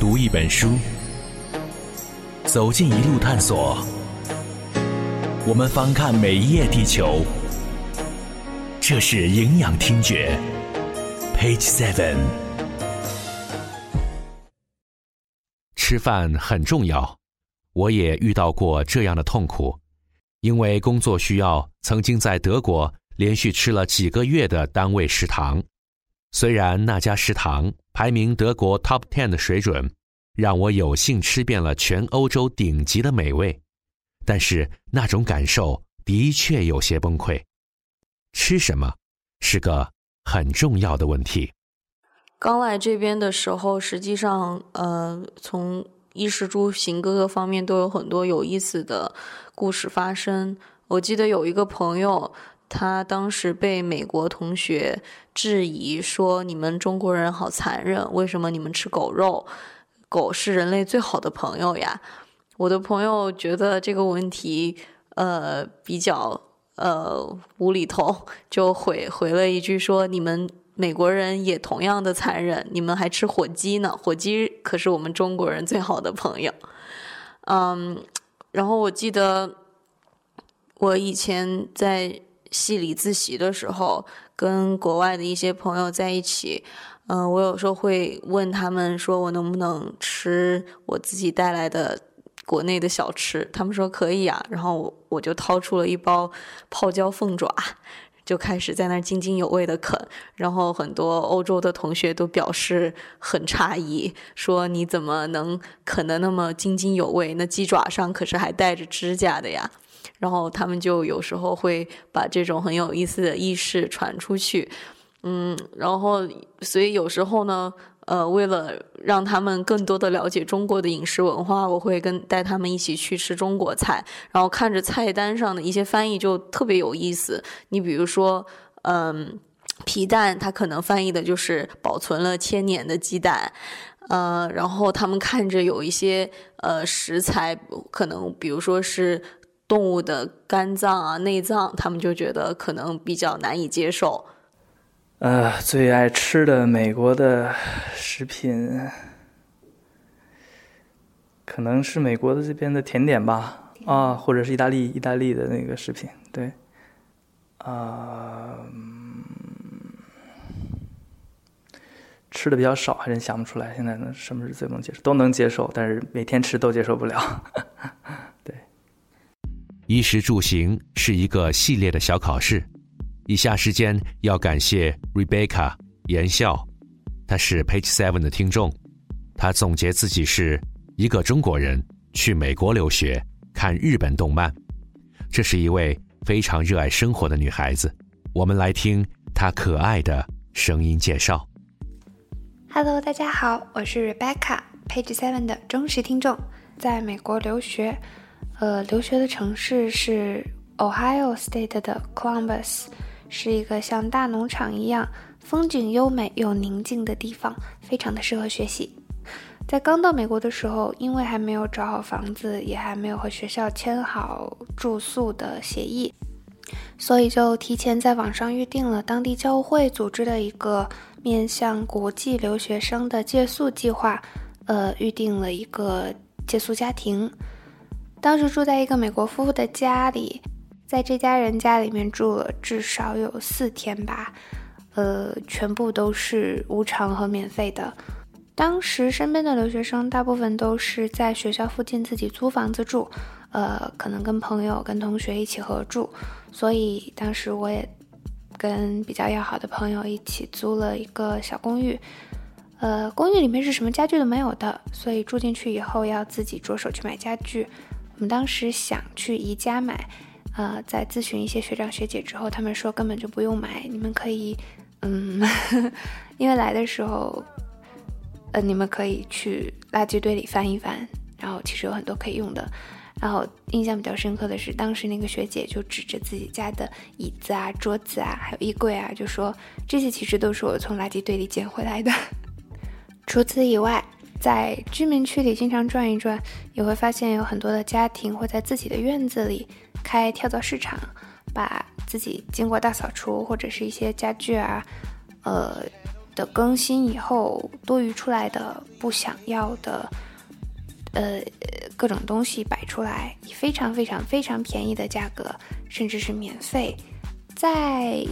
读一本书，走进一路探索。我们翻看每一页地球，这是营养听觉。Page Seven，吃饭很重要。我也遇到过这样的痛苦，因为工作需要，曾经在德国连续吃了几个月的单位食堂。虽然那家食堂排名德国 Top Ten 的水准，让我有幸吃遍了全欧洲顶级的美味，但是那种感受的确有些崩溃。吃什么是个很重要的问题。刚来这边的时候，实际上，呃，从衣食住行各个方面都有很多有意思的故事发生。我记得有一个朋友。他当时被美国同学质疑说：“你们中国人好残忍，为什么你们吃狗肉？狗是人类最好的朋友呀！”我的朋友觉得这个问题，呃，比较呃无厘头，就回回了一句说：“你们美国人也同样的残忍，你们还吃火鸡呢，火鸡可是我们中国人最好的朋友。”嗯，然后我记得我以前在。系里自习的时候，跟国外的一些朋友在一起，嗯，我有时候会问他们说，我能不能吃我自己带来的国内的小吃？他们说可以啊，然后我就掏出了一包泡椒凤爪，就开始在那儿津津有味的啃，然后很多欧洲的同学都表示很诧异，说你怎么能啃得那么津津有味？那鸡爪上可是还带着指甲的呀。然后他们就有时候会把这种很有意思的意识传出去，嗯，然后所以有时候呢，呃，为了让他们更多的了解中国的饮食文化，我会跟带他们一起去吃中国菜，然后看着菜单上的一些翻译就特别有意思。你比如说，嗯，皮蛋它可能翻译的就是保存了千年的鸡蛋，呃，然后他们看着有一些呃食材，可能比如说是。动物的肝脏啊、内脏，他们就觉得可能比较难以接受。呃，最爱吃的美国的食品，可能是美国的这边的甜点吧，啊，或者是意大利意大利的那个食品，对，啊，吃的比较少，还真想不出来。现在呢，什么是最能接受？都能接受，但是每天吃都接受不了。对衣食住行是一个系列的小考试，以下时间要感谢 Rebecca 言笑，他是 Page Seven 的听众，他总结自己是一个中国人去美国留学看日本动漫，这是一位非常热爱生活的女孩子，我们来听她可爱的声音介绍。Hello，大家好，我是 Rebecca，Page Seven 的忠实听众，在美国留学。呃，留学的城市是 Ohio State 的 Columbus，是一个像大农场一样风景优美又宁静的地方，非常的适合学习。在刚到美国的时候，因为还没有找好房子，也还没有和学校签好住宿的协议，所以就提前在网上预定了当地教会组织的一个面向国际留学生的借宿计划，呃，预定了一个借宿家庭。当时住在一个美国夫妇的家里，在这家人家里面住了至少有四天吧，呃，全部都是无偿和免费的。当时身边的留学生大部分都是在学校附近自己租房子住，呃，可能跟朋友、跟同学一起合住。所以当时我也跟比较要好的朋友一起租了一个小公寓，呃，公寓里面是什么家具都没有的，所以住进去以后要自己着手去买家具。我们当时想去宜家买，呃，在咨询一些学长学姐之后，他们说根本就不用买，你们可以，嗯，因为来的时候，呃，你们可以去垃圾堆里翻一翻，然后其实有很多可以用的。然后印象比较深刻的是，当时那个学姐就指着自己家的椅子啊、桌子啊，还有衣柜啊，就说这些其实都是我从垃圾堆里捡回来的。除此以外。在居民区里经常转一转，也会发现有很多的家庭会在自己的院子里开跳蚤市场，把自己经过大扫除或者是一些家具啊，呃的更新以后多余出来的不想要的，呃，各种东西摆出来，以非常非常非常便宜的价格，甚至是免费，在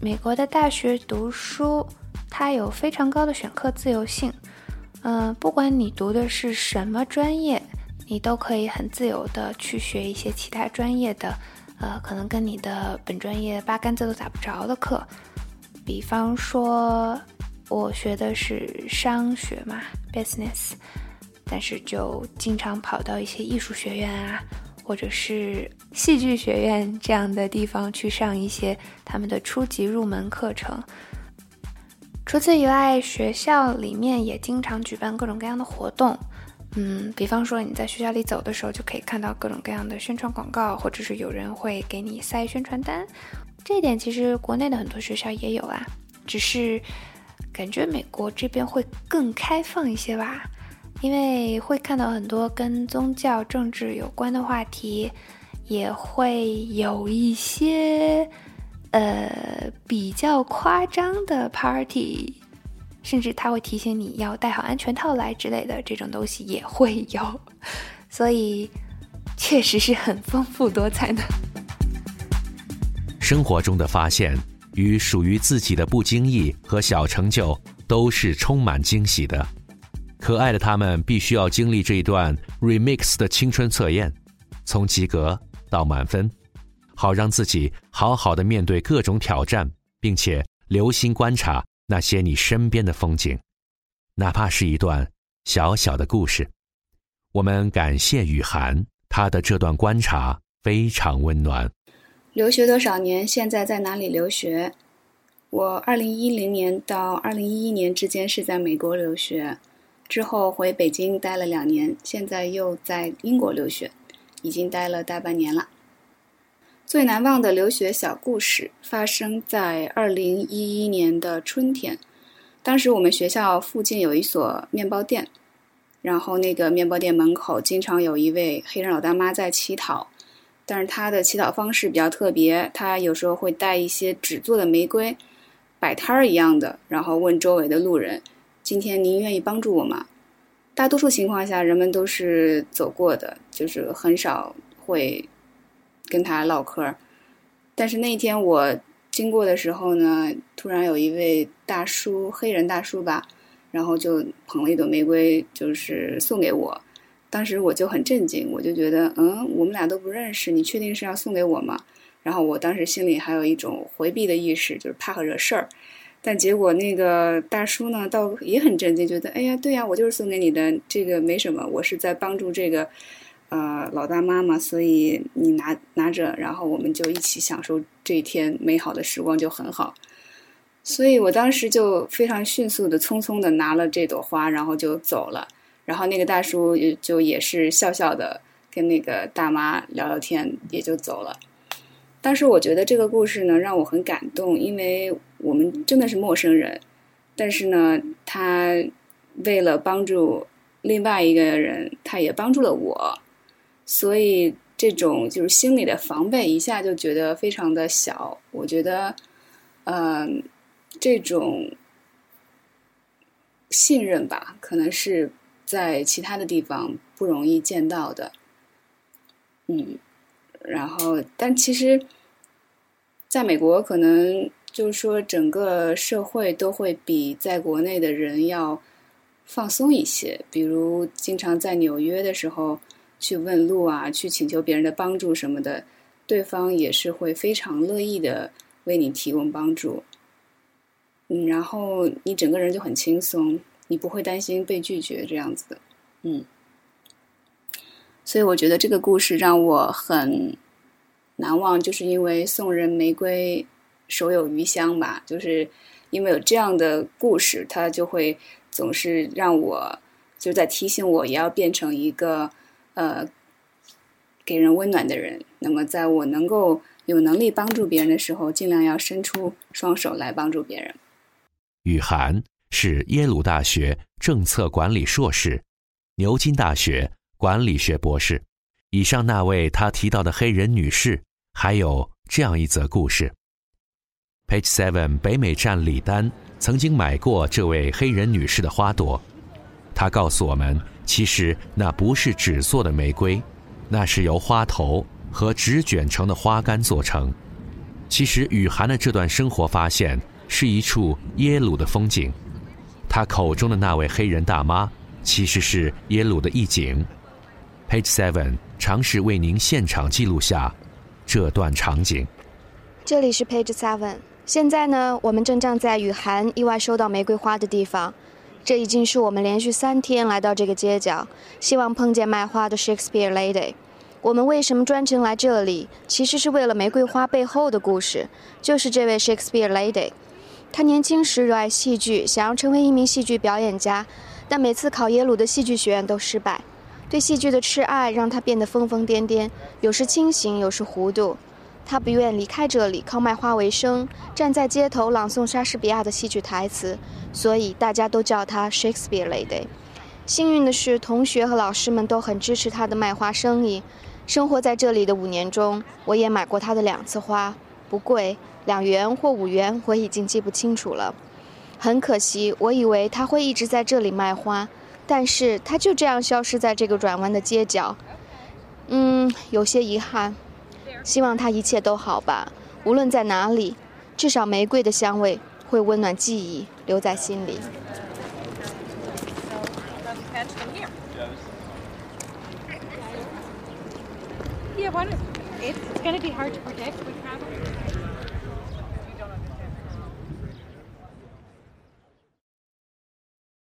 美国的大学读书，它有非常高的选课自由性。嗯，不管你读的是什么专业，你都可以很自由的去学一些其他专业的，呃，可能跟你的本专业八竿子都打不着的课。比方说，我学的是商学嘛，business，但是就经常跑到一些艺术学院啊，或者是戏剧学院这样的地方去上一些他们的初级入门课程。除此以外，学校里面也经常举办各种各样的活动。嗯，比方说你在学校里走的时候，就可以看到各种各样的宣传广告，或者是有人会给你塞宣传单。这一点其实国内的很多学校也有啊，只是感觉美国这边会更开放一些吧，因为会看到很多跟宗教、政治有关的话题，也会有一些呃比较夸张的 party，甚至他会提醒你要带好安全套来之类的这种东西也会有，所以确实是很丰富多彩的。生活中的发现与属于自己的不经意和小成就，都是充满惊喜的。可爱的他们必须要经历这一段 remix 的青春测验，从及格到满分，好让自己好好的面对各种挑战，并且留心观察那些你身边的风景，哪怕是一段小小的故事。我们感谢雨涵，他的这段观察非常温暖。留学多少年？现在在哪里留学？我二零一零年到二零一一年之间是在美国留学，之后回北京待了两年，现在又在英国留学，已经待了大半年了。最难忘的留学小故事发生在二零一一年的春天，当时我们学校附近有一所面包店，然后那个面包店门口经常有一位黑人老大妈在乞讨。但是她的乞讨方式比较特别，她有时候会带一些纸做的玫瑰，摆摊儿一样的，然后问周围的路人：“今天您愿意帮助我吗？”大多数情况下，人们都是走过的，就是很少会跟他唠嗑。但是那一天我经过的时候呢，突然有一位大叔，黑人大叔吧，然后就捧了一朵玫瑰，就是送给我。当时我就很震惊，我就觉得，嗯，我们俩都不认识，你确定是要送给我吗？然后我当时心里还有一种回避的意识，就是怕惹事儿。但结果那个大叔呢，倒也很震惊，觉得，哎呀，对呀，我就是送给你的，这个没什么，我是在帮助这个，呃，老大妈嘛，所以你拿拿着，然后我们就一起享受这一天美好的时光，就很好。所以我当时就非常迅速的、匆匆的拿了这朵花，然后就走了。然后那个大叔也就也是笑笑的跟那个大妈聊聊天，也就走了。当时我觉得这个故事呢让我很感动，因为我们真的是陌生人，但是呢，他为了帮助另外一个人，他也帮助了我，所以这种就是心理的防备一下就觉得非常的小。我觉得，嗯，这种信任吧，可能是。在其他的地方不容易见到的，嗯，然后，但其实，在美国可能就是说，整个社会都会比在国内的人要放松一些。比如，经常在纽约的时候去问路啊，去请求别人的帮助什么的，对方也是会非常乐意的为你提供帮助。嗯，然后你整个人就很轻松。你不会担心被拒绝这样子的，嗯，所以我觉得这个故事让我很难忘，就是因为送人玫瑰手有余香吧，就是因为有这样的故事，它就会总是让我就在提醒我，也要变成一个呃给人温暖的人。那么，在我能够有能力帮助别人的时候，尽量要伸出双手来帮助别人。雨涵。是耶鲁大学政策管理硕士，牛津大学管理学博士。以上那位他提到的黑人女士，还有这样一则故事。Page Seven 北美站李丹曾经买过这位黑人女士的花朵。他告诉我们，其实那不是纸做的玫瑰，那是由花头和纸卷成的花干做成。其实雨涵的这段生活发现是一处耶鲁的风景。他口中的那位黑人大妈，其实是耶鲁的义警。Page Seven 尝试为您现场记录下这段场景。这里是 Page Seven。现在呢，我们正站在雨涵意外收到玫瑰花的地方。这已经是我们连续三天来到这个街角，希望碰见卖花的 Shakespeare Lady。我们为什么专程来这里？其实是为了玫瑰花背后的故事，就是这位 Shakespeare Lady。她年轻时热爱戏剧，想要成为一名戏剧表演家，但每次考耶鲁的戏剧学院都失败。对戏剧的痴爱让她变得疯疯癫癫，有时清醒，有时糊涂。他不愿离开这里，靠卖花为生，站在街头朗诵莎士比亚的戏剧台词，所以大家都叫他 Shakespeare Lady。幸运的是，同学和老师们都很支持他的卖花生意。生活在这里的五年中，我也买过他的两次花，不贵，两元或五元，我已经记不清楚了。很可惜，我以为他会一直在这里卖花，但是他就这样消失在这个转弯的街角。嗯，有些遗憾。希望他一切都好吧，无论在哪里，至少玫瑰的香味会温暖记忆，留在心里。